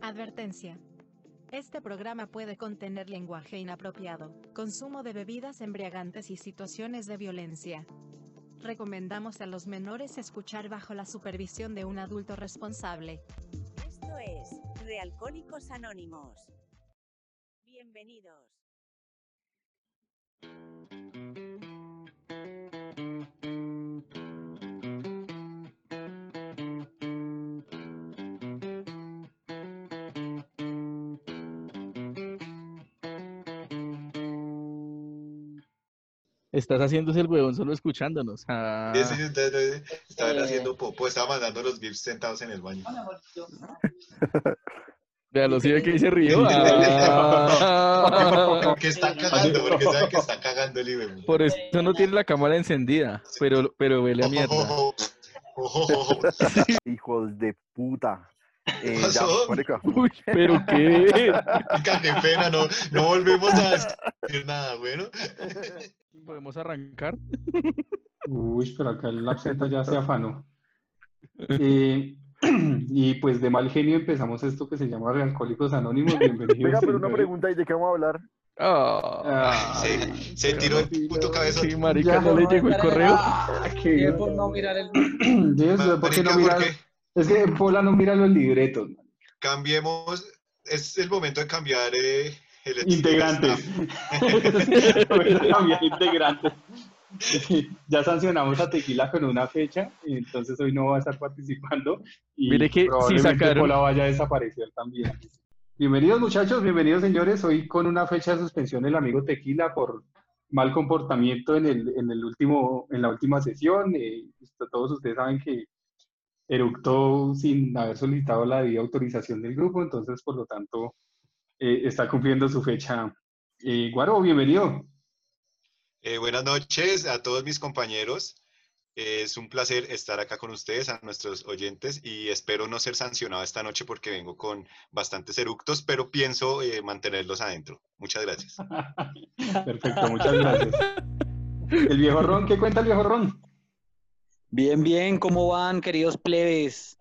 Advertencia. Este programa puede contener lenguaje inapropiado, consumo de bebidas embriagantes y situaciones de violencia. Recomendamos a los menores escuchar bajo la supervisión de un adulto responsable. Esto es Realcohólicos Anónimos. Bienvenidos. Estás haciéndose el huevón solo escuchándonos. Ah. Sí, sí, ustedes estaban haciendo popo, estaba mandando los GIFs sentados en el baño. Véalo, sí ve que se rió. Ah. Porque está cagando, porque sabe que está cagando el IBM. Por eso no tiene la cámara encendida, pero, pero huele a mierda. Hijos de puta. Eh, ¿Qué ya. Uy, pero qué. Qué pena, no, no volvemos a decir nada, bueno. ¿Podemos arrancar? Uy, pero acá el lapseta ya se afanó. Eh, y pues de mal genio empezamos esto que se llama Realcohólicos Anónimos. Bienvenidos. Venga, pero una pregunta, ¿y de qué vamos a hablar? Ah, Ah, Se, se tiró el puto cabezón. sí, marica, Ya, no le llegó el correo. ah, qué- por no mirar el Dios, ¿por qué no Marica, mirar? porque Es que Pola no mira los libretos. man. cambiemos, es el momento de cambiar eh, Integrantes. Cambiar integrantes. Ya sancionamos a Tequila con una fecha, entonces hoy no va a estar participando. Y Mire que si probablemente sacaron- Pola vaya a desaparecer también. Bienvenidos muchachos, bienvenidos señores. Hoy con una fecha de suspensión el amigo Tequila por mal comportamiento en el, en el último, en la última sesión. Eh, todos ustedes saben que eructó sin haber solicitado la debida autorización del grupo, entonces por lo tanto eh, está cumpliendo su fecha. Eh, Guaro, bienvenido. Eh, buenas noches a todos mis compañeros. Eh, es un placer estar acá con ustedes, a nuestros oyentes, y espero no ser sancionado esta noche porque vengo con bastantes eructos, pero pienso eh, mantenerlos adentro. Muchas gracias. Perfecto, muchas gracias. El viejo Ron, ¿qué cuenta el viejo Ron? Bien, bien, ¿cómo van, queridos plebes?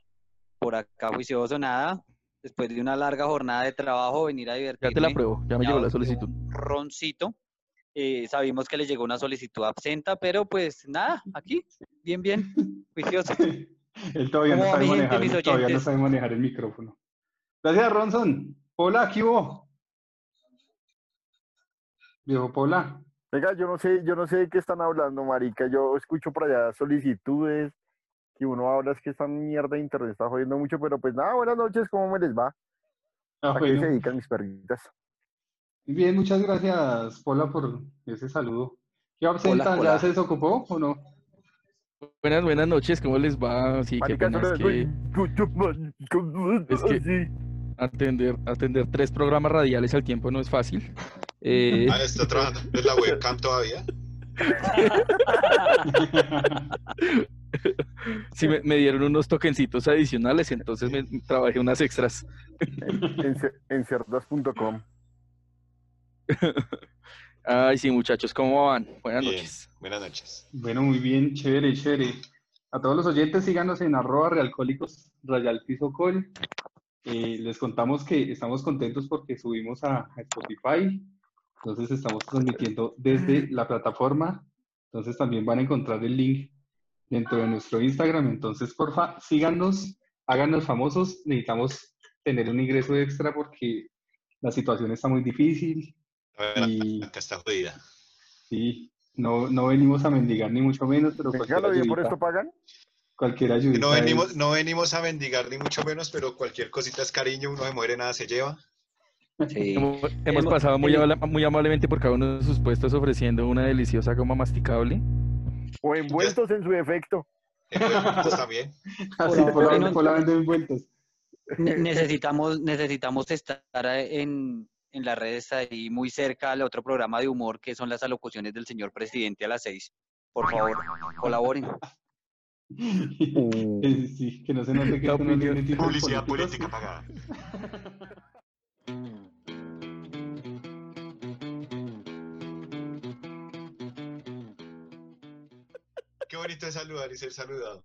Por acá juicioso nada. Después de una larga jornada de trabajo, venir a Ya divertirme. te la pruebo, ya me Ya llegó la un solicitud. Roncito. Eh, sabimos que le llegó una solicitud absenta, pero pues nada, aquí, bien, bien, juicioso. Él todavía no ¿Cómo va, sabe gente, manejar, todavía no sabe manejar el micrófono. Gracias, Ronson. Hola, aquí hubo. Viejo Pola. Venga, yo no sé, yo no sé de qué están hablando, marica. Yo escucho por allá solicitudes, que uno habla es que esta mierda de internet está jodiendo mucho, pero pues nada, buenas noches, ¿cómo me les va? Ah, ¿A qué se dedican mis perritas? Bien, muchas gracias, Pola, por ese saludo. ¿Qué absenta? Hola, ¿Ya se desocupó o no? Buenas, buenas noches, ¿cómo les va? Sí, qué pena, es que es que- atender, atender tres programas radiales al tiempo no es fácil. Eh, Ah, ¿Está trabajando en la webcam todavía? sí, me, me dieron unos tokencitos adicionales, entonces me trabajé unas extras. En, en cerdas.com. Ay, sí, muchachos, ¿cómo van? Buenas Bien, noches. buenas noches. Bueno, muy bien, chévere, chévere. A todos los oyentes, síganos en arroba realcólicos, rayal piso col. Eh, les contamos que estamos contentos porque subimos a, a Spotify. Entonces estamos transmitiendo desde la plataforma. Entonces también van a encontrar el link dentro de nuestro Instagram. Entonces, porfa, síganos, háganos famosos. Necesitamos tener un ingreso extra porque la situación está muy difícil. A ver, Y acá está jodida. sí, no, no venimos a mendigar ni mucho menos, pero cualquier ¿lo bien por ayudita- esto pagan? Cualquier ayudita No venimos, es- no venimos a mendigar ni mucho menos, pero cualquier cosita es cariño, uno se muere, nada se lleva. Sí. Hemos, hemos pasado muy, muy amablemente por cada uno de sus puestos ofreciendo una deliciosa goma masticable. O envueltos en su defecto. Envueltos también. Así, Por la, envueltos. Ne- necesitamos, necesitamos estar en, en las redes ahí muy cerca al otro programa de humor que son las alocuciones del señor presidente a las seis. Por favor, colaboren. Eh, Sí, que no se note que no Publicidad política pagada. bonito es saludar y ser saludado.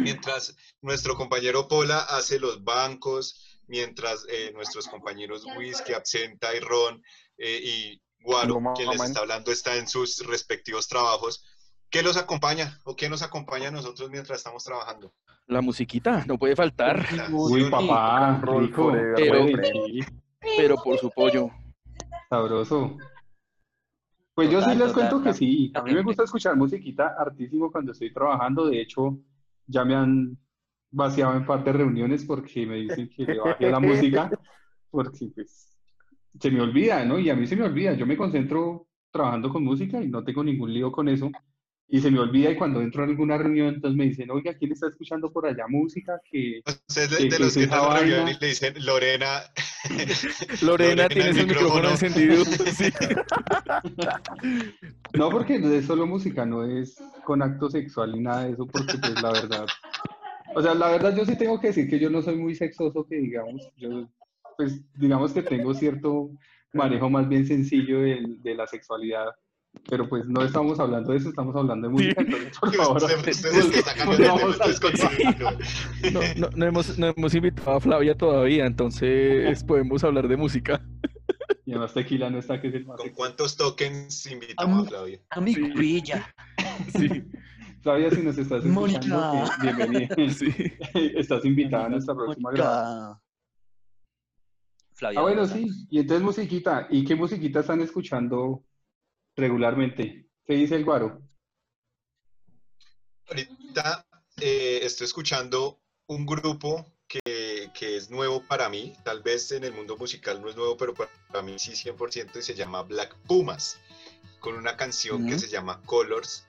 Mientras nuestro compañero Pola hace los bancos, mientras eh, nuestros compañeros Whisky, Absenta y Ron eh, y Guaro, No, quien les está hablando, está en sus respectivos trabajos. ¿Qué los acompaña o qué nos acompaña a nosotros mientras estamos trabajando? La musiquita, no puede faltar, Uy, papá, rico. Pero- pero por su pollo. sabroso. Pues yo sí les total, cuento que sí. A mí me gusta escuchar musiquita hartísimo cuando estoy trabajando. De hecho, ya me han vaciado en parte de reuniones porque me dicen que le baje la música porque pues se me olvida, ¿no? Y a mí se me olvida. Yo me concentro trabajando con música y no tengo ningún lío con eso. Y se me olvida y cuando entro a alguna reunión, entonces me dicen, oiga, ¿quién está escuchando por allá música? Que Ustedes de, ¿Qué- de qué los que a la reunión y le dicen, Lorena, Lorena, tienes el micrófono micrófono. encendido. Sí. No, porque no es solo música, no es con acto sexual ni nada de eso, porque pues la verdad, o sea, la verdad yo sí tengo que decir que yo no soy muy sexoso, que digamos, yo pues digamos que tengo cierto manejo más bien sencillo del- de, la sexualidad, pero pues no estamos hablando de eso, estamos hablando de música, entonces por favor. No, no, no hemos, no hemos invitado a Flavia todavía, entonces podemos hablar de música. Y además tequila no está, que es el más ¿Con cuántos tokens invitamos a Flavia? Amigo Villa. Sí, Flavia, si nos estás escuchando, que bienvenida, sí. estás invitada a nuestra próxima grabación. Flavia. Ah, bueno, sí. Y entonces musiquita. ¿Y qué musiquita están escuchando regularmente? ¿Qué dice el guaro? Ahorita eh, estoy escuchando un grupo que, que es nuevo para mí, tal vez en el mundo musical no es nuevo, pero para, para mí sí 100% y se llama Black Pumas, con una canción que Ujú. se llama Colors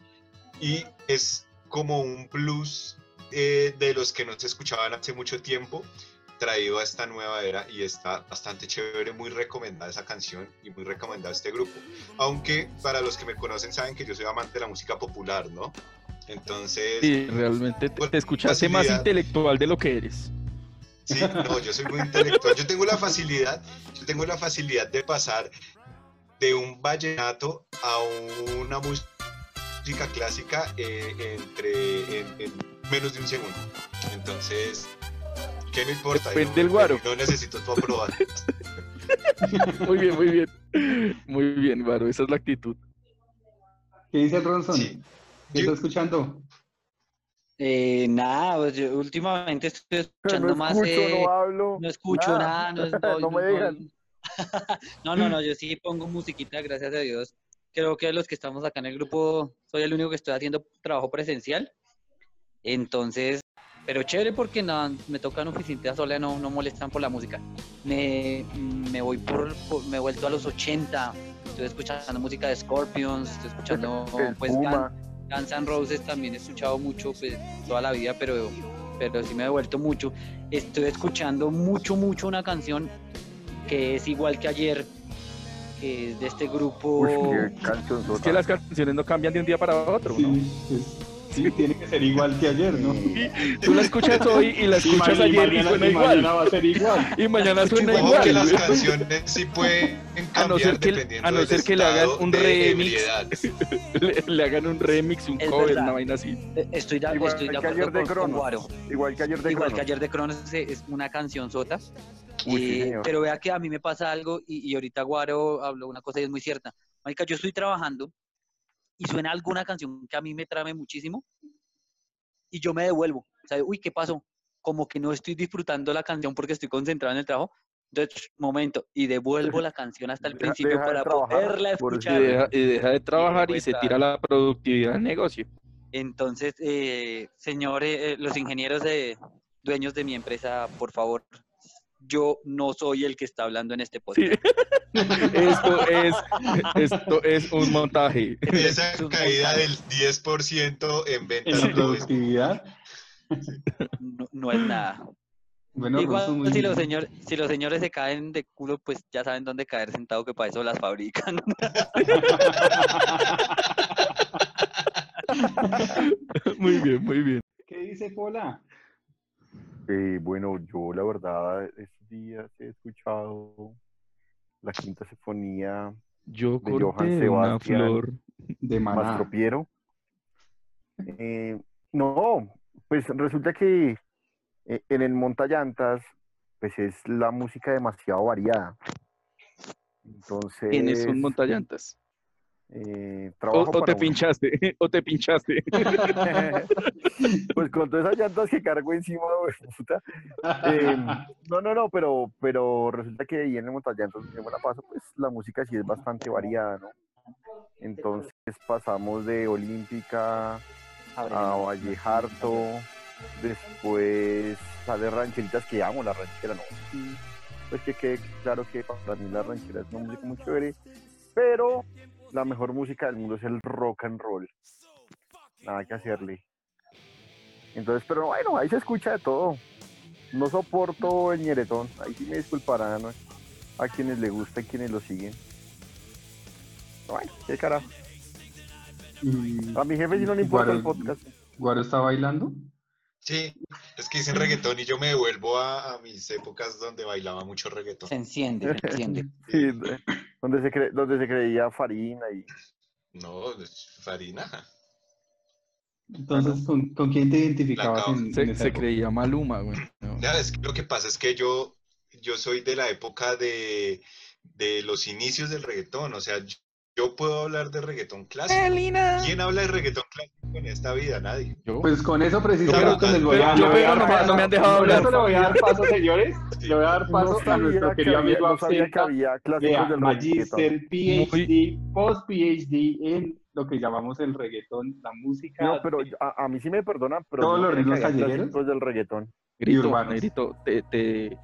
y es como un blues eh, de los que no se escuchaban hace mucho tiempo, traído a esta nueva era y está bastante chévere, muy recomendada esa canción y muy recomendado este grupo. Aunque para los que me conocen saben que yo soy amante de la música popular, ¿no? Entonces, Sí, realmente te, Con te escuchaste más facilidad. intelectual de lo que eres. Sí, no, yo soy muy intelectual. Yo tengo la facilidad, yo tengo la facilidad de pasar de un vallenato a una música clásica eh, entre en, en menos de un segundo. Entonces, ¿qué me importa? Depende del guaro. No necesito tu aprobar. Muy bien, muy bien. Muy bien, Varo, esa es la actitud. ¿Qué dice el Ronson? Sí. ¿Qué está escuchando? Eh, nada, pues yo últimamente estoy escuchando no más. escucho, eh, no hablo. no escucho nada, no, no- No me no- dejan. No, no, no, yo sí pongo musiquita, gracias a Dios. Creo que los que estamos acá en el grupo, soy el único que estoy haciendo trabajo presencial. Entonces, pero chévere porque no, me tocan oficina sola, no, no molestan por la música. Me, me voy por, por- me he vuelto a los 80, estoy escuchando música de Scorpions, estoy escuchando pues. Guns, Guns N' Roses también he escuchado mucho pues toda la vida, pero, pero sí me he vuelto mucho. Estoy escuchando mucho, mucho una canción que es igual que ayer, que es de este grupo. Uy, Es que las canciones no cambian de un día para otro, ¿no? Sí, es- sí, tiene que ser igual que ayer, ¿no? Tú la escuchas hoy y la Y escuchas y ayer y mañana- suena y mañana igual. va a ser igual. Y mañana suena Ojo que las igual. canciones sí pueden A no ser cambiar que- dependiendo a no ser que le hagan un de remix. Le, le hagan un remix, un Es cover, verdad. una vaina así. Eh, Estoy de, Igual estoy de que acuerdo ayer de con. Guaro. Igual que ayer de Igual que Cronos. ayer de Cronos es, es una canción sota. Uy, Eh, pero vea que a mí me pasa algo y, y ahorita Guaro habló una cosa y es muy cierta. Marica, yo estoy trabajando y suena alguna canción que a mí me trame muchísimo y yo me devuelvo. O sea, uy, ¿qué pasó? Como que no estoy disfrutando la canción porque estoy concentrado en el trabajo. Entonces, momento, y devuelvo la canción hasta el Deja- principio deja de para trabajar, poderla eso Y escuchar. deja, y deja de trabajar y se vuelta. tira la productividad del negocio. Entonces, eh, señores, eh, los ingenieros de, dueños de mi empresa, por favor, yo no soy el que está hablando en este Sí. podcast. Esto es, esto es un montaje. Esa Es un caída montaje. del 10% en ventas En productividad. No, no es nada. Bueno, Igual, si los, señor, si los señores se caen de culo, pues ya saben dónde caer sentado, que para eso las fabrican. Muy bien, muy bien. ¿Qué dice Pola? Eh, bueno, yo la verdad estos días he escuchado la quinta sinfonía Yo De Johann una Sebastian. flor. De Maná. Eh, no, pues resulta que eh, en el montallantas, pues es la música demasiado variada. Entonces, Tienes un montallantas. Eh, O, trabajo o te pinchaste, o te pinchaste. pues con todas esas llantas que cargo encima, güey, puta. Eh, no, no, no, pero, pero resulta que ahí en el montallantas me la paso, pues la música sí es bastante variada, ¿no? Entonces pasamos de Olímpica a Vallejarto, después sale rancheritas que amo, la ranchera no. Sí, pues que quede claro que para mí la ranchera es una música muy chévere, pero la mejor música del mundo es el rock and roll. Nada que hacerle. Entonces, pero bueno, ahí se escucha de todo. No soporto el ñeretón, ahí sí me disculparán ¿no? a quienes le gusta y quienes lo siguen. Bueno, qué carajo. Y A mi jefe sí no le importa el podcast. Guaro está bailando. Sí, es que dicen reggaetón y yo me devuelvo a, a mis épocas donde bailaba mucho reggaetón. Se enciende, se enciende. Sí, de- donde se, cre- donde se creía Farina y No, es Farina. Entonces, ¿con, con quién te identificabas en, en Se, creía Maluma, güey. No. Ya, es que lo que pasa es que yo, yo soy de la época de, de los inicios del reggaetón. O sea, yo, yo puedo hablar de reggaetón clásico. ¿Quién habla de reggaetón clásico en esta vida? Nadie. Yo, Pues con eso precisamente les voy a, no me- no han dejado Con hablar. eso le voy a dar paso, señores. Le voy a dar paso no a nuestro que querido había, amigo no Absenta. había clásicos Vea, Magister, reggaetón. PhD, post-PhD en lo que llamamos el reggaetón, la música. No, pero a, a mí sí me perdonan, pero ¿Todos no los ritmos callejeros? clásicos del reggaetón. grito, te, te-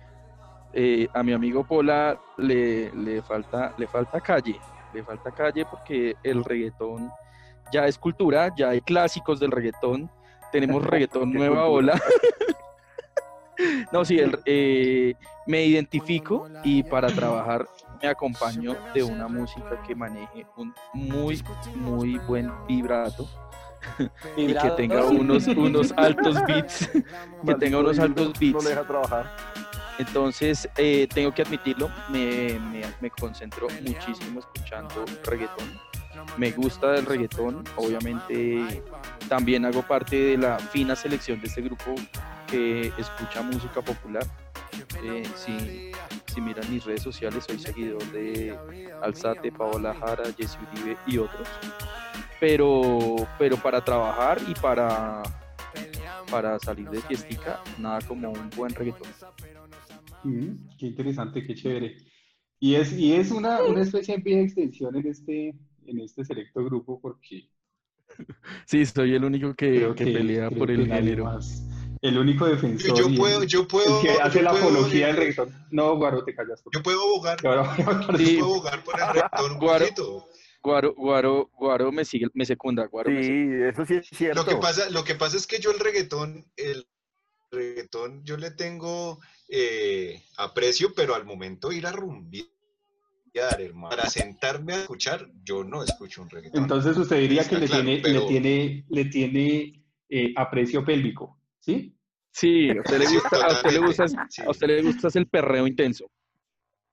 eh, a mi amigo Pola le, le falta, le falta calle, le falta calle porque el reggaetón ya es cultura, ya hay clásicos del reggaetón, tenemos reggaetón nueva cultura. ola. no, sí, el- eh, me identifico y para trabajar me acompaño de una música que maneje un muy, muy buen vibrato y que tenga unos, unos altos beats, que tenga unos altos beats. No le deja trabajar. Entonces, eh, tengo que admitirlo, me, me, me concentro muchísimo escuchando reggaetón. Me gusta el reggaetón, obviamente también hago parte de la fina selección de este grupo que escucha música popular. Eh, si, si miran mis redes sociales, soy seguidor de Alzate, Paola Jara, Jesse Uribe y otros. Pero, pero para trabajar y para, para salir de fiestica, nada como un buen reggaetón. Mm, qué interesante, qué chévere. Y es, y es una, una especie de extensión en este, en este selecto grupo porque Sí, soy el único que, que que, pelea por el género. más. El único defensor Yo y puedo, yo puedo, el que hace yo la puedo, apología del reggaetón. No, Guaro, te callas. Yo puedo abogar, Sí. yo puedo abogar por el reggaetón un Guaro. poquito. Guaro, Guaro, Guaro me sigue, me secunda, Guaro me secunda. Sí, eso sí es cierto. Lo que pasa, lo que pasa es que yo el reggaetón, el reggaetón, yo le tengo eh, aprecio, pero al momento ir a rumbear, hermano, para sentarme a escuchar, yo no escucho un reggaetón. Entonces usted diría que le claro, tiene, le tiene, le tiene eh, aprecio pélvico, ¿sí? Sí, a usted le Sí, gusta, a usted le gusta, a usted le gusta es el perreo intenso.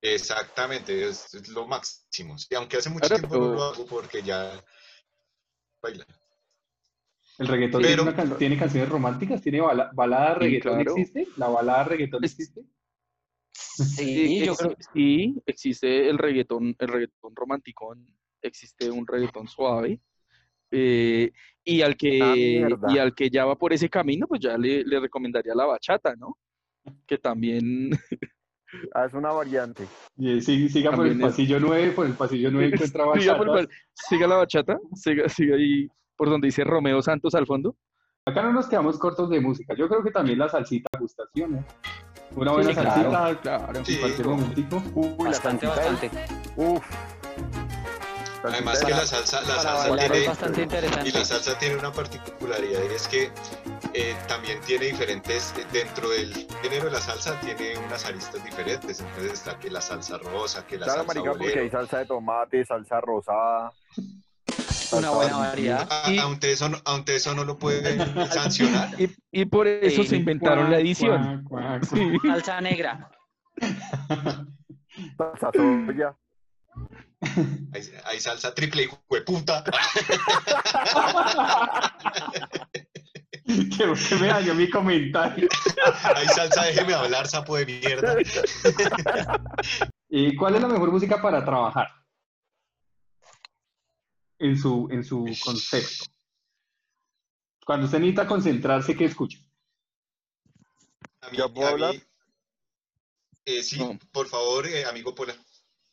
Exactamente, es, es lo máximo. Y aunque hace mucho Claro, tiempo no lo hago porque ya baila. El reggaetón Pero- tiene, can- tiene canciones románticas, tiene bala- balada Sí, reggaetón claro. existe, la balada reggaetón existe. Sí, yo creo sí, existe el reggaetón, el reggaetón romanticón, existe un reggaetón suave. eh, y al que Ah, mierda. y al que ya va por ese camino, pues ya le, le recomendaría la bachata, ¿no? Que también Ah, es una variante. Y, eh, sí, siga por el es- pasillo 9, por el pasillo 9 encuentra siga, por siga la bachata, siga, siga ahí por donde dice Romeo Santos al fondo. Acá no nos quedamos cortos de música. Yo creo que también la salsita gusta, ¿sí o no? Una buena Sí, claro, salsita claro. en Sí. cualquier momentico. Uy, bastante, la salsita bastante. Uf. Además que la salsa, la salsa tiene, y la salsa tiene una particularidad y es que eh, también tiene diferentes, dentro del género de la salsa tiene unas aristas diferentes. Entonces está que la salsa rosa, que la Claro, salsa marica, porque hay salsa de tomate, salsa rosada. Una buena variedad. Y- aunque eso, no- aunque eso no lo pueden sancionar. Y, y por eso Sí. se inventaron la edición. Cuac, cuac, Sí. Salsa negra. Salsa soya. Hay, hay salsa triple y hueputa. que, que me dañó mi comentario. Hay salsa, déjeme hablar, sapo de mierda. ¿Y cuál es la mejor música para trabajar? En su, en su concepto. Cuando usted necesita concentrarse, ¿qué escucha? Mí- ¿Ya puedo mí- hablar? eh, sí, No. por favor, eh, amigo Pola,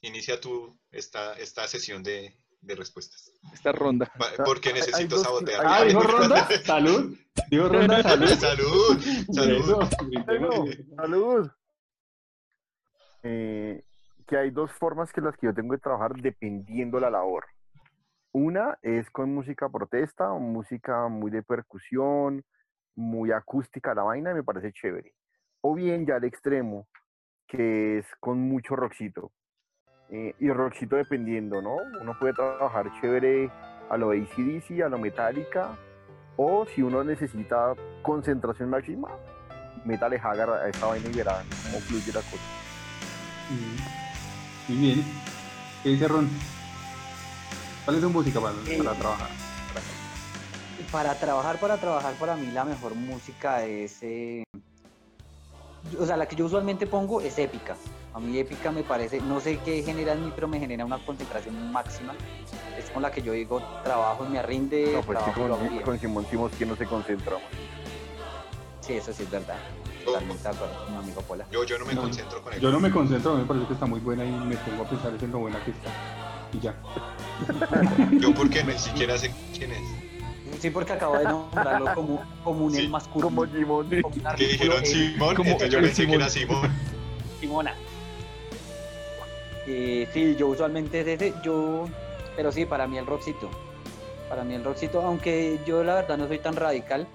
inicia tú esta, esta sesión de, de respuestas. Esta ronda. Porque necesito dos- sabotear. Ah, dijo ronda, salud. Dijo ronda, salud. Salud, salud. Salud. Eh, que hay dos formas que las que yo tengo de trabajar dependiendo la labor. Una es con música protesta, música muy de percusión, muy acústica la vaina, y me parece chévere. O bien ya al extremo, que es con mucho rockcito. Eh, y rockcito dependiendo, ¿no? Uno puede trabajar chévere a lo ACDC, a lo Metallica, o si uno necesita concentración máxima, métale Hagar a esa vaina y verán cómo fluye la cosa. Mm. Muy bien. ¿Qué dice Ron? ¿Cuál es su música para, Eh, para trabajar? Para trabajar, para trabajar, para mí la mejor música es... eh, O sea, la que yo usualmente pongo es épica. A mí épica me parece, no sé qué genera en mí, pero me genera una concentración máxima. Es con la que yo digo, trabajo y me rinde, No, pues trabajo con, Simón Simos, que no se concentra? Sí, eso sí es verdad. Totalmente de acuerdo con mi amigo Pola. Yo, yo no me No, concentro con él. Yo no me concentro, a mí me parece que está muy buena y me pongo a pensar en lo buena que está. Y ya. Yo porque ni siquiera sé quién es. Sí, porque acabo de nombrarlo como, como un Sí, el masculino. Como Simón. Que dijeron en Simón, como entonces yo pensé que Simón. era Simón. Simona. Eh, sí, yo usualmente es ese, yo, pero sí, para mí el rockcito. Para mí el rockcito, aunque yo la verdad no soy tan radical.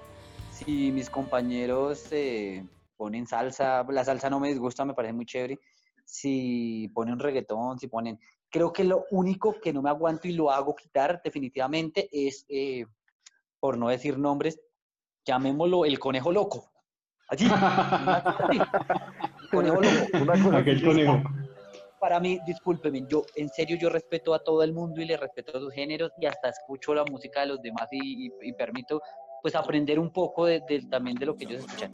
Si mis compañeros eh, ponen salsa, la salsa no me disgusta, me parece muy chévere. Si ponen reggaetón, si ponen... Creo que lo único que no me aguanto y lo hago quitar definitivamente es, eh, por no decir nombres, llamémoslo el conejo loco. Cosa así. Conejo loco Aquel conejo. para mí, discúlpeme, yo en serio yo respeto a todo el mundo y le respeto a sus géneros y hasta escucho la música de los demás y, y- y permito pues aprender un poco de, de- también de lo que ellos escuchan.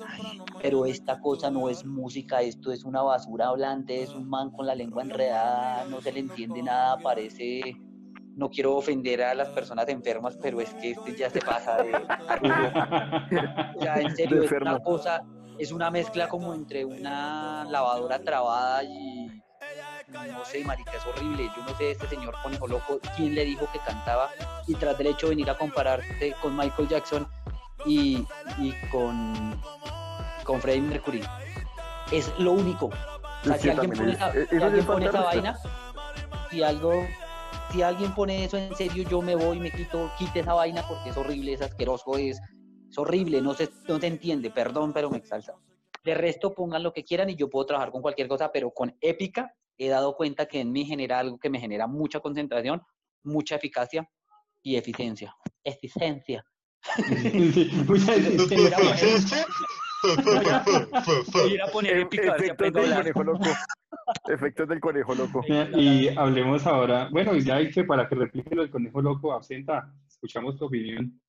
Pero esta cosa no es música, esto es una basura hablante, es un man con la lengua enredada, no se le entiende nada, parece... No quiero ofender a las personas enfermas, pero es que este ya se pasa de... Sea, en serio, es una cosa, es una mezcla como entre una lavadora trabada y no sé, marica, es horrible. Yo no sé, este señor conejo loco, quién le dijo que cantaba y tras del hecho de venir a compararse con Michael Jackson y, y con, con Freddie Mercury. Es lo único. O sea, Sí, si alguien pone es- esa, si alguien pone vaina, si algo, si alguien pone eso en serio, yo me voy, me quito, quite esa vaina porque es horrible, es asqueroso, es, es horrible, no se, no se entiende, perdón, pero me exalta. De resto, pongan lo que quieran y yo puedo trabajar con cualquier cosa, pero con épica he dado cuenta que en mí genera algo que me genera mucha concentración, mucha eficacia y eficiencia. Eficiencia. Sí, mucha eficiencia. Ir a poner Efectos del conejo loco. Efectos del conejo loco. Y hablemos ahora, bueno, ya hay que para que replique lo del conejo loco, absenta, escuchamos tu opinión.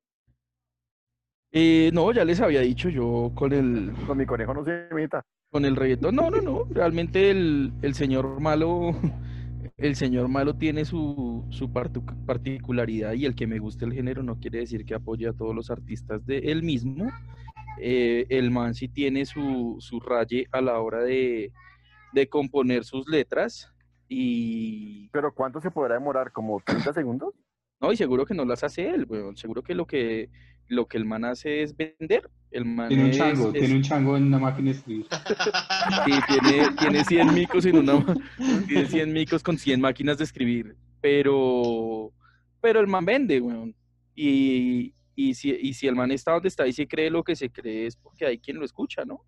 Eh, no, ya les había dicho yo con el, Con mi conejo no se meta. Con el reggaetón. No, no, no. Realmente el, el señor malo, el señor malo tiene su, su particularidad y el que me guste el género no quiere decir que apoye a todos los artistas de él mismo. Eh, el man sí tiene su, su raye a la hora de, de componer sus letras y Pero ¿cuánto se podrá demorar? ¿Como 30 segundos? no, y seguro que no las hace él, weón. Seguro que lo que lo que el man hace es vender. El man Tiene un chango, es- tiene un chango en una máquina de escribir. Sí, tiene, tiene 100 micos en una, tiene 100 micos con 100 máquinas de escribir, pero, pero el man vende, weón. Y, y, si, y si el man está donde está y se cree lo que se cree es porque hay quien lo escucha, ¿no?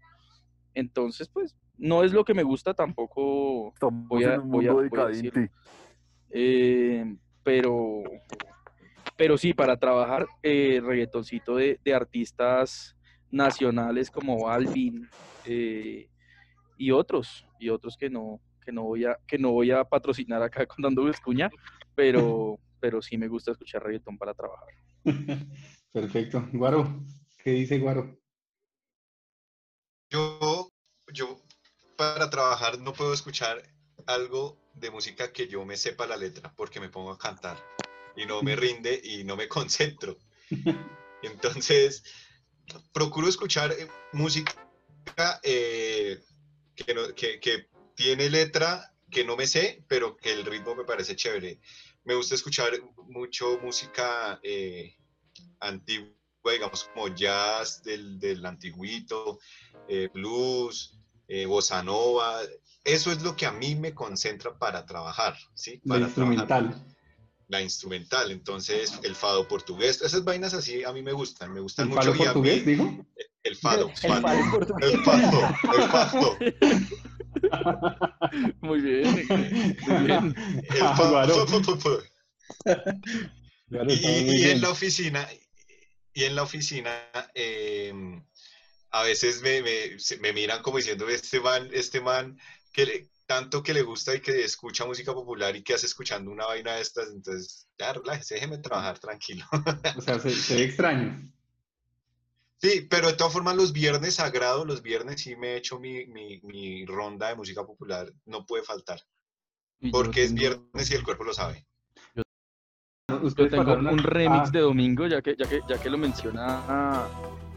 Entonces, pues, no es lo que me gusta tampoco, Estamos Voy a- en un voy a- voy a decadente. eh, pero, pero sí, para trabajar eh, reggaetoncito de, de artistas nacionales como Balvin eh, y otros, y otros que no, que no voy a, que no voy a patrocinar acá con Dando Escuña, pero, pero sí me gusta escuchar reggaetón para trabajar. Perfecto. Guaro, ¿qué dice Guaro? Yo, yo para trabajar no puedo escuchar algo de música que yo me sepa la letra porque me pongo a cantar y no me rinde y no me concentro. Entonces, procuro escuchar eh, música eh, que, no- que- que tiene letra que no me sé, pero que el ritmo me parece chévere. Me gusta escuchar mucho música eh, antigua, digamos como jazz del, del antiguito, eh, blues, eh, bossa nova. Eso es lo que a mí me concentra para trabajar, ¿sí? Para instrumental. trabajar la instrumental. Entonces, el fado portugués, esas vainas así a mí me gustan, me gustan ¿El mucho. y a portugués, mí- dijo? el fado, El fado, fado portugués. el fado, el fado, Muy bien, muy bien. el fado. Y, en la oficina, y en la oficina, eh, a veces me, me, miran como diciendo, este man, este man, que le- tanto que le gusta y que escucha música popular y que hace escuchando una vaina de estas, entonces, ya, relájese, déjeme trabajar tranquilo. O sea, se, se ve extraño. Sí, pero de todas formas los viernes sagrado, los viernes sí me he hecho mi, mi, mi ronda de música popular, no puede faltar, porque es viernes y el cuerpo lo sabe. Yo Ustedes tengo un remix Ah, de domingo, ya que, ya que, ya que lo menciona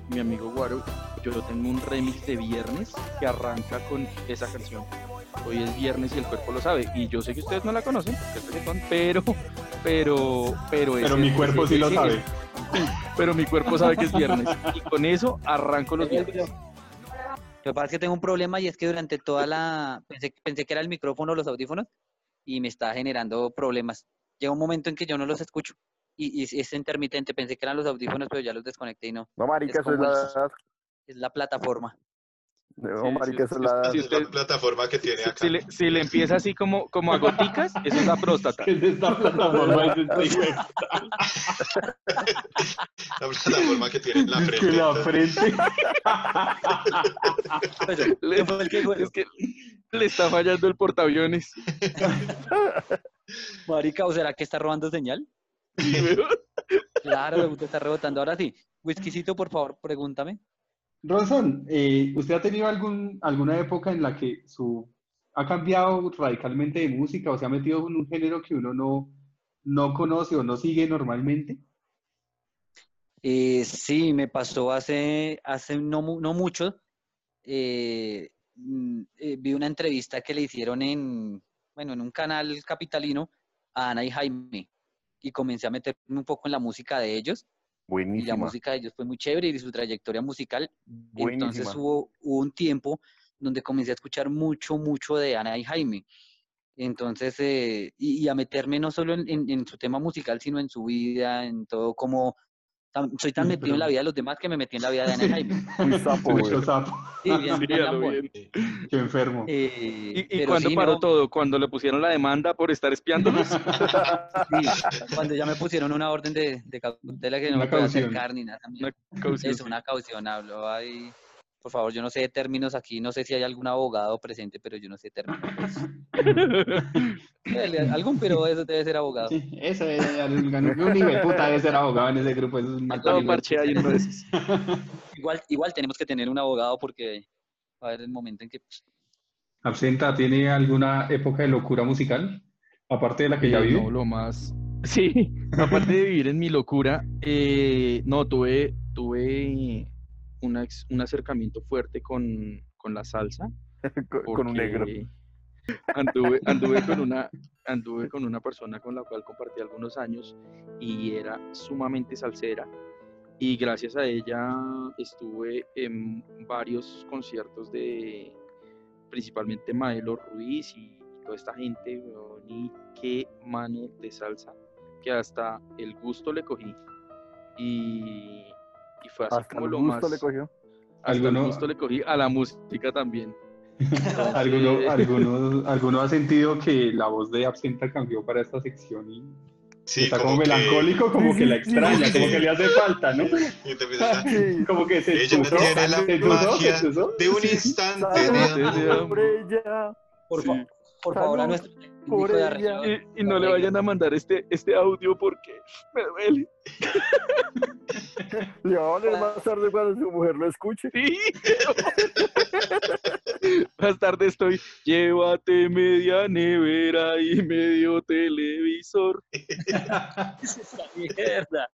mi amigo Guaro, yo tengo un remix de viernes que arranca con esa canción. Hoy es viernes y el cuerpo lo sabe. Y yo sé que ustedes no la conocen, porque es reggaetón, pero, pero, pero, Pero ese- mi cuerpo ese- sí lo ese- sabe. Pero mi cuerpo sabe que es viernes. Y con eso arranco los viernes. Lo que pasa es que tengo un problema y es que durante toda la... Pensé, pensé que era el micrófono o los audífonos y me está generando problemas. Llega un momento en que yo no los escucho y, y es intermitente. Pensé que eran los audífonos, pero ya los desconecté y no. No, marica, Es eso es la... Es la plataforma. No, Sí, marica, sí, eso es la... Es plataforma que tiene Si, acá. si le, si le empieza así como, como a goticas, eso es la próstata. ¿Qué es esta plataforma? La plataforma que tiene en la es frente. que la frente. Le- es que le está fallando el portaaviones. Marica, ¿o será que está robando señal? Claro, está rebotando. Ahora sí, whiskycito, por favor, pregúntame. Ronson, eh, ¿usted ha tenido algún, alguna época en la que su ha cambiado radicalmente de música o se ha metido en un género que uno no, no conoce o no sigue normalmente? Eh, sí, me pasó hace, hace no, no mucho. eh, mm, eh, vi una entrevista que le hicieron en, bueno, en un canal capitalino a Ana y Jaime y comencé a meterme un poco en la música de ellos y la Buenísima, música de ellos fue muy chévere y su trayectoria musical. Entonces buenísima. hubo, hubo un tiempo donde comencé a escuchar mucho, mucho de Ana y Jaime. Entonces, eh, y, y a meterme no solo en, en- en su tema musical, sino en su vida, en todo como... tan- soy tan metido en la vida de los demás que me metí en la vida de Ana Jaime. Muy sapo, güey. Mucho sapo. Sí, bien, Sí, bien. Qué enfermo. Eh, ¿Y, y pero cuándo sí, paró no, todo? ¿Cuando le pusieron la demanda por estar espiándonos? sí, cuando ya me pusieron una orden de, de cautela que no Una me caución. acercar ni nada también. Una caución, Es una caución, hablo ahí. Por favor, yo no sé de términos aquí, no sé si hay algún abogado presente, pero yo no sé de términos. Algún pero eso debe ser abogado. Sí, eso es, un de puta debe ser abogado en ese grupo, eso es mental parche hay uno de esos. Igual, igual tenemos que tener un abogado porque va a haber el momento en que pues, Absenta, ¿tiene alguna época de locura musical? Aparte de la que ya vive. No, lo más. Sí, aparte de vivir en mi locura, eh, no, tuve, tuve una un acercamiento fuerte con, con la salsa. Con, un negro. Anduve, anduve, con una, anduve con una persona con la cual compartí algunos años y era sumamente salsera. Y gracias a ella estuve en varios conciertos de principalmente Maelo Ruiz y toda esta gente, weón, y qué mano de salsa, que hasta el gusto le cogí. Y, y fue así Hasta como lo gusto más... le cogió. Hasta el gusto le cogí a la música también. ¿Alguno, alguno, alguno ha sentido que la voz de Absenta cambió para esta sección y Sí, está como, como que- melancólico, como que la extraña, como que le hace falta, ¿no? Sí. Como que se Ella excusó, tiene la se magia de un instante de sí, ya. por, fa- por favor, a nuestro por de ella. Y, y no le vayan a mandar este, este audio porque me duele. Le va a valer más tarde cuando su mujer lo escuche. Sí. Más tarde estoy, llévate media nevera y medio televisor. Esa mierda.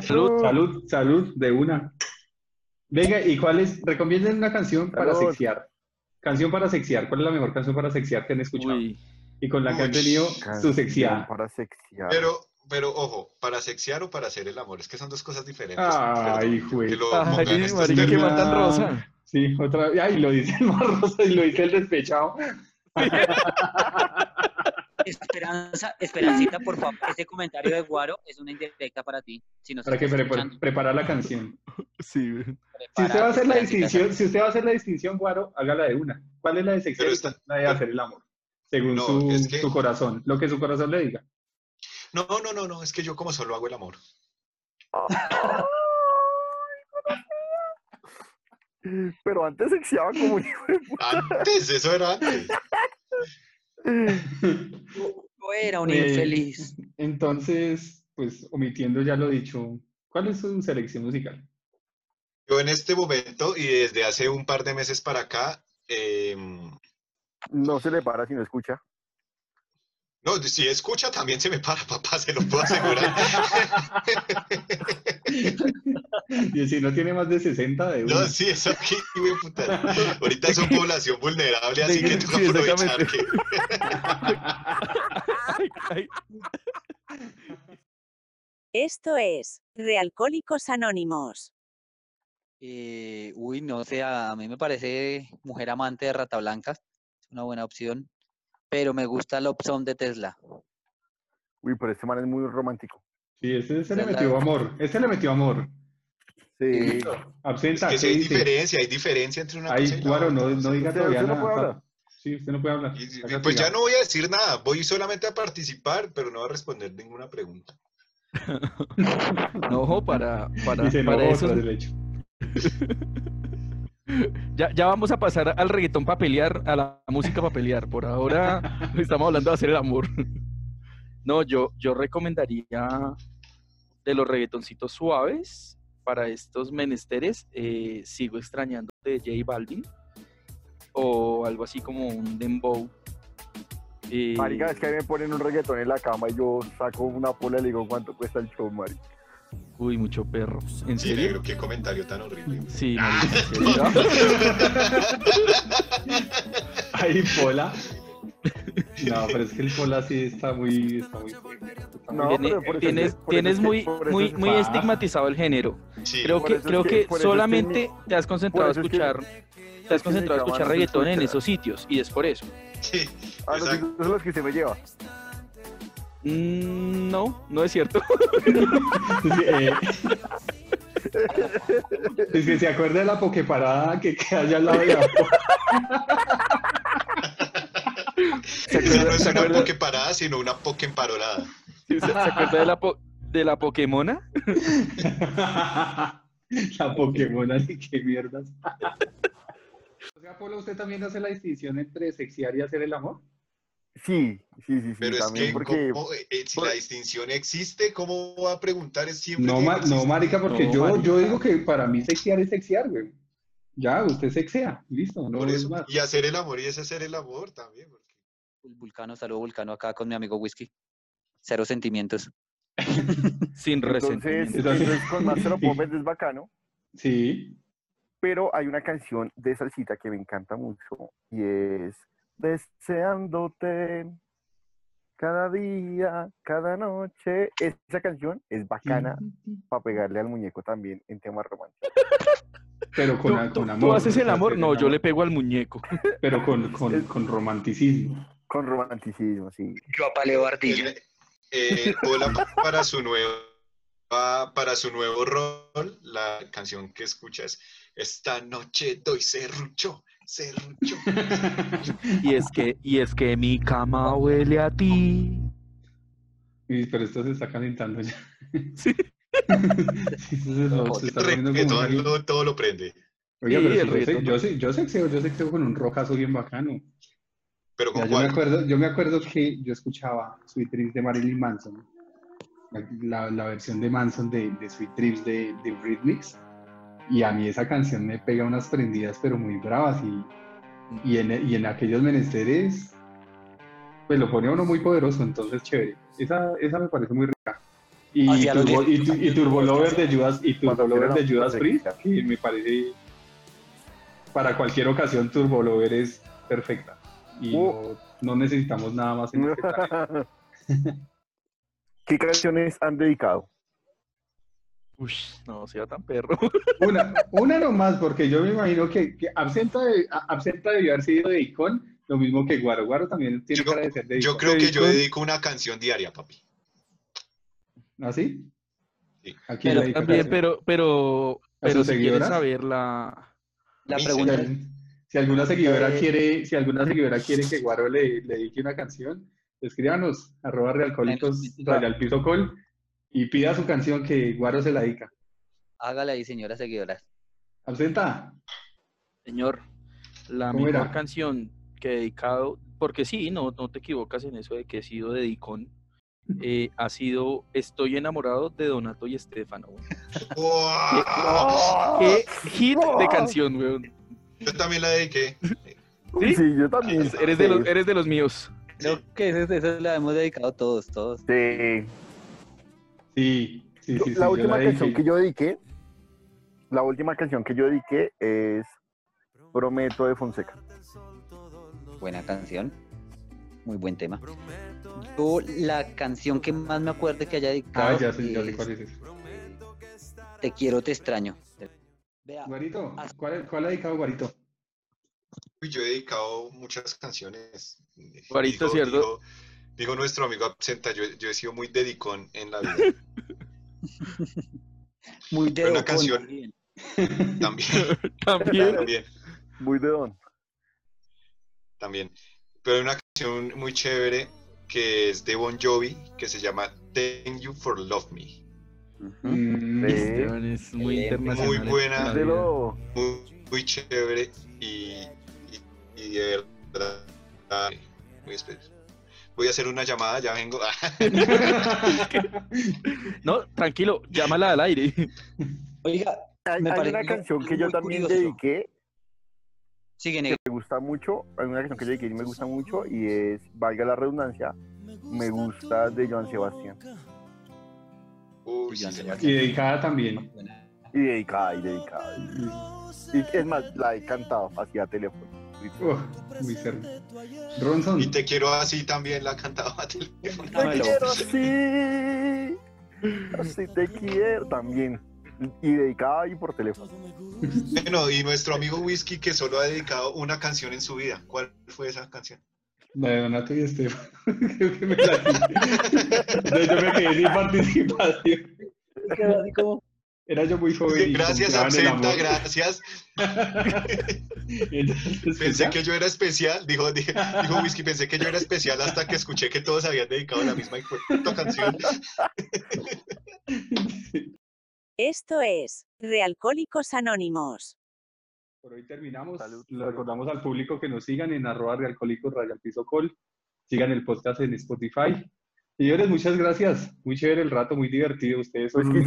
Salud, salud, salud, de una. Venga, ¿y cuál es? Recomienden una canción para Salud. sexear. Canción para sexear. ¿Cuál es la mejor canción para sexear que han escuchado? Uy, Y con la que han tenido su sexeada. Para sexear. Pero, pero ojo, ¿para sexear o para hacer el amor? Es que son dos cosas diferentes. Ay, güey. que lo Ay, pongan estos marica, qué términos. mal tan rosa. Sí, otra vez. Ay, lo dice el más rosa y lo dice el despechado. Esperanza, Esperancita, por favor, ese comentario de Guaro es una indirecta para ti. Si nos Para que pre- preparar la canción. Sí. Si usted va a hacer la distinción, si usted va a hacer la distinción, Guaro, hágala de una. ¿Cuál es la de está- es la de hacer el amor? Según No, su, es que- su corazón, lo que su corazón le diga. No, no, no, no, es que yo como solo hago el amor. Pero antes sexeaba como un hijo de puta. Antes, eso era antes. Yo era un Eh, infeliz. Entonces, pues omitiendo ya lo dicho, ¿cuál es su selección musical? Yo en este momento y desde hace un par de meses para acá, em, No se le para si no escucha. No, si escucha también se me para, papá, se lo puedo asegurar. Y si no tiene más de 60 de una. No, sí, eso aquí, güey, puta. Ahorita son población vulnerable, así que tengo que aprovechar que... Ay, ay. Esto es Realcohólicos Anónimos. Eh, uy, no sé, a mí me parece Mujer Amante de Rata Blanca. Es una buena opción. Pero me gusta la opción de Tesla. Uy, pero este man es muy romántico. Sí, ese se le metió amor. Ese le metió amor. Sí. Es Absenta, que ¿qué sí hay dice? diferencia, hay diferencia entre una Ahí, cosa y la claro, otra. no, no diga Usted- todavía usted no nada. puede hablar. Sí, usted no puede hablar. Y- y- está pues ya no voy a decir nada, voy solamente a participar, pero no a responder ninguna pregunta. No, para, para, Y se para eso. ya vamos a pasar al reggaetón para pelear, a la música para pelear. Por ahora estamos hablando de hacer el amor. No, yo, yo recomendaría de los reggaetoncitos suaves para estos menesteres. eh, sigo extrañando de J Balvin o algo así como un dembow. Eh, Marica, es que a mí me ponen un reggaetón en la cama y yo saco una pola y le digo cuánto cuesta el show, marica. Uy, mucho perro. ¿En Sí, serio? negro, qué comentario tan horrible. Sí, marica, ¿en serio? Ahí, Pola. No, pero es que el Pola sí está muy. Está muy muy- No, Tiene- pero eso es que- tienes tienes es que- muy, muy, es que- muy Ah. estigmatizado el género. Sí, Creo que, creo que- que que solamente mi- te has concentrado a que- escuchar, te has que concentrado a escuchar reggaetón en esos sitios y es por eso. sí, Ah, los son los que se me lleva. Mm, no, no es cierto. Eh. Es que se acuerda de la pokeparada que queda allá al lado de la ¿Se no es se una acuerda- poke parada, sino una poke emparolada. se- se acuerda de la, po- de la Pokémona? La Pokémon, así que mierdas. O sea, Polo, ¿usted también hace la distinción entre sexear y hacer el amor? Sí, sí, sí, sí, Pero es que, porque ¿cómo, eh, eh, si por- la distinción existe, ¿cómo va a preguntar? Es siempre No, ma- no marica, porque No, yo, marica. yo digo que para mí sexear es sexear, güey. Ya, usted sexea, listo, no eso. más. Y hacer el amor y es hacer el amor también. porque- Vulcano, saludo Vulcano acá con mi amigo Whisky. Cero sentimientos. Sin entonces, resentimiento. entonces con Marcelo Pómez es bacano, Sí, pero hay una canción de salsita que me encanta mucho y es Deseándote cada día, cada noche. Esa canción es bacana para pegarle al muñeco también en temas románticos. pero con, ¿Tú, con tú- tú amor. haces el amor? No, yo amor, le pego al muñeco. Pero con, con, con romanticismo. Con romanticismo, sí. Yo apaleo ardilla. Eh, eh, Pola para su nuevo para su nuevo rol, la canción que escuchas, esta noche doy serrucho, serrucho. Y es que, y es que mi cama huele a ti. Y- pero esto se está calentando ya. Sí. Sí, eso se, lo- se está poniendo como Reggaetón una- lo- todo lo prende. Oiga, Sí, pero si yo, sé- yo, sé- yo sexeo, yo sexeo con un rojazo bien bacano. Pero con Ya, yo, me acuerdo, yo me acuerdo que yo escuchaba Sweet Dreams de Marilyn Manson, la, la- la versión de Manson de, de Sweet Dreams de, de Rhythmics, y a mí esa canción me pega unas prendidas pero muy bravas y, y, en, y en aquellos menesteres pues lo pone uno muy poderoso, entonces chévere. Esa, esa me parece muy rica. Y, los Turbo, y, Turbo Lover de Judas, y Turbo Lover de Judas Priest, que me parece para cualquier ocasión Turbo Lover es perfecta. Y Uh. no, no necesitamos nada más en este. ¿Qué canciones han dedicado? Uy, no sea tan perro. Una, una nomás, porque yo me imagino que, que Absenta, de, Absenta debió haber sido de Icon, lo mismo que Guaro. Guaro también tiene Yo- cara de ser de Yo Icon. creo que yo dedico una canción diaria, papi. ¿Así? Sí. ¿A quién Pero También, pero, pero, ¿A pero si quieren seguidoras? saber la... La Sí, pregunta Si, si alguna seguidora Eh, quiere, si alguna seguidora quiere que Guaro le, le dedique una canción, escríbanos, arroba realcólicos, al piso col, y pida su canción que Guaro se la dedica. hágale ahí, señoras seguidoras. Absenta, Señor, la ¿Cómo mejor era? canción que he dedicado, porque sí, no, no te equivocas en eso de que he sido dedicón, eh, ha sido Estoy enamorado de Donato y Estefano. ¡Qué hit de canción, weón! Yo también la dediqué. Sí, yo también. Eres de los, eres de los míos. Creo que esa, esa la hemos dedicado todos, todos. Sí. Sí, sí, Yo- sí, sí, la última canción que yo dediqué, la última canción que yo dediqué es Prometo de Fonseca. Buena canción. Muy buen tema. Yo, la canción que más me acuerdo que haya dedicado Ah, ya sé, ya sé es cuál es ese. Te quiero, te extraño. Vea, Guarito, Ah. ¿cuál, cuál ha dedicado Guarito? Uy, Yo he dedicado muchas canciones. Guarito, Digo- ¿cierto? Digo, digo nuestro amigo Absenta, yo, yo he sido muy dedicón en la vida. muy de una canción. también. También, También. también, Muy de don. también. Pero hay una canción muy chévere que es de Bon Jovi, que se llama Thank You for Love Me. Mm, Sí. Esteban es muy Muy internacional. muy en buena. la De vida. lo... Muy, muy chévere y, y, y de verdad muy especial. Voy a hacer una llamada, ya vengo. No, tranquilo, llámala al aire. Oiga, Hay, Me hay parece una canción que yo también curioso. dediqué, sigue que negro. me gusta mucho, hay una canción que yo dediqué y me gusta mucho, y es, valga la redundancia, me gusta de Joan Sebastián. Uy, Joan. Y dedicada también. Y dedicada, y dedicada. Y es más, la he cantado hacia teléfono. Muy. Ronson, Y te quiero así también la ha cantado a teléfono. Te quiero así, así te quiero también. Y dedicada y por teléfono. Bueno, y nuestro amigo Whisky que solo ha dedicado una canción en su vida. ¿Cuál fue esa canción? la de Donato y Estefan. Creo que me la Entonces yo me quedé sin participación. Así como, Era yo muy joven. y Gracias, amor. gracias. Entonces, Pensé que yo era especial, dijo, dijo, dijo Whisky, pensé que yo era especial hasta que escuché que todos habían dedicado la misma canción. Esto es Realcólicos Anónimos. Por hoy terminamos. Salud, Le recordamos al público que nos sigan en arroba realcólicos col. Sigan el podcast en Spotify. Señores, muchas gracias. Muy chévere el rato, muy divertido. Ustedes son Pues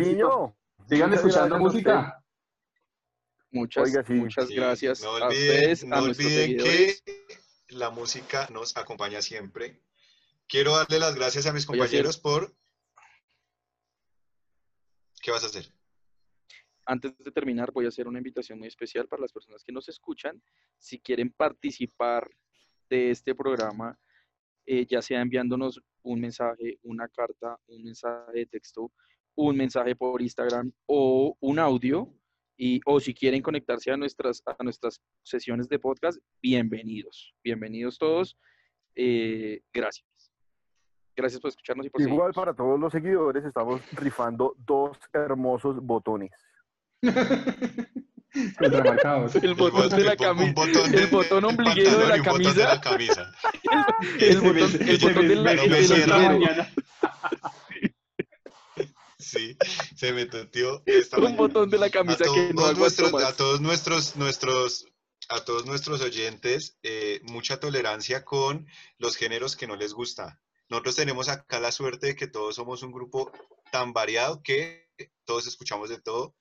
Sigan Muchas escuchando música. Muchas, Oiga, sí. muchas Sí, gracias no a olviden, ustedes, no a nuestros olviden seguidores. que la música nos acompaña siempre. Quiero darle las gracias a mis compañeros por... ¿Qué vas a hacer? Antes de terminar, voy a hacer una invitación muy especial para las personas que nos escuchan. Si quieren participar de este programa, eh, ya sea enviándonos un mensaje, una carta, un mensaje de texto, un mensaje por Instagram o un audio, y, o si quieren conectarse a nuestras, a nuestras sesiones de podcast, bienvenidos. Bienvenidos todos. Eh, gracias. Gracias por escucharnos y por Igual seguirnos. para todos los seguidores estamos rifando dos hermosos botones. Contramarcados. El botón de la El bo- un camisa, el de- botón ombliguero de la botón de la camisa. camisa. El botón, botón me- de la, me- del me me- cierra ombliguero. mañana. Sí, se me Un botón de la camisa que no nuestros, más. a todos nuestros, nuestros a todos nuestros oyentes eh, mucha tolerancia con los géneros que no les gusta. Nosotros tenemos acá la suerte de que todos somos un grupo tan variado que todos escuchamos de todo.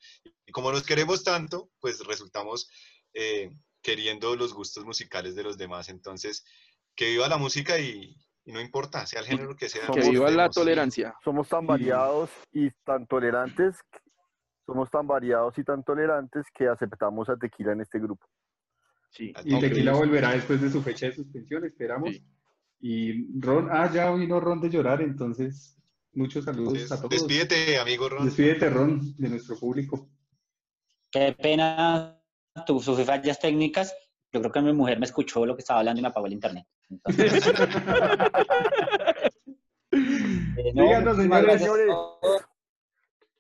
Y como nos queremos tanto, pues resultamos eh, queriendo los gustos musicales de los demás. Entonces, que viva la música y, y no importa, sea el género que sea. Que Somos- viva la respetemos, sí. tolerancia. Somos tan variados y tan tolerantes, somos tan variados y tan tolerantes que aceptamos a Tequila en este grupo. Sí. Ah, Y Ok. Tequila volverá después de su fecha de suspensión, esperamos. Sí. Y Ron, ah, ya vino Ron de llorar, entonces muchos saludos Des- a todos. Despídete, amigo Ron. Despídete, Ron, de nuestro público. Qué pena tu, sus fallas técnicas. Yo creo que mi mujer me escuchó lo que estaba hablando y me apagó el internet. Entonces, eh, no, Díganos, señores. todos.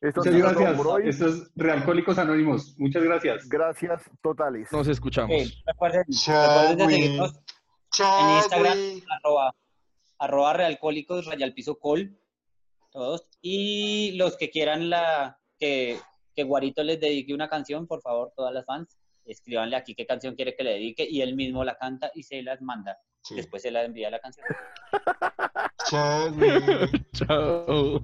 Esto ha Muchas gracias. por hoy. Esto es Realcohólicos Anónimos. Muchas gracias. Gracias totales. Nos escuchamos. Eh, recuerden, recuerden de seguirnos en Instagram, arroba, arroba realcohólicos, rayal piso col, todos. Y los que quieran la que, que Guarito les dedique una canción, por favor, todas las fans, escríbanle aquí qué canción quiere que le dedique y él mismo la canta y se las manda. Sí. Después se la envía la canción. Chao.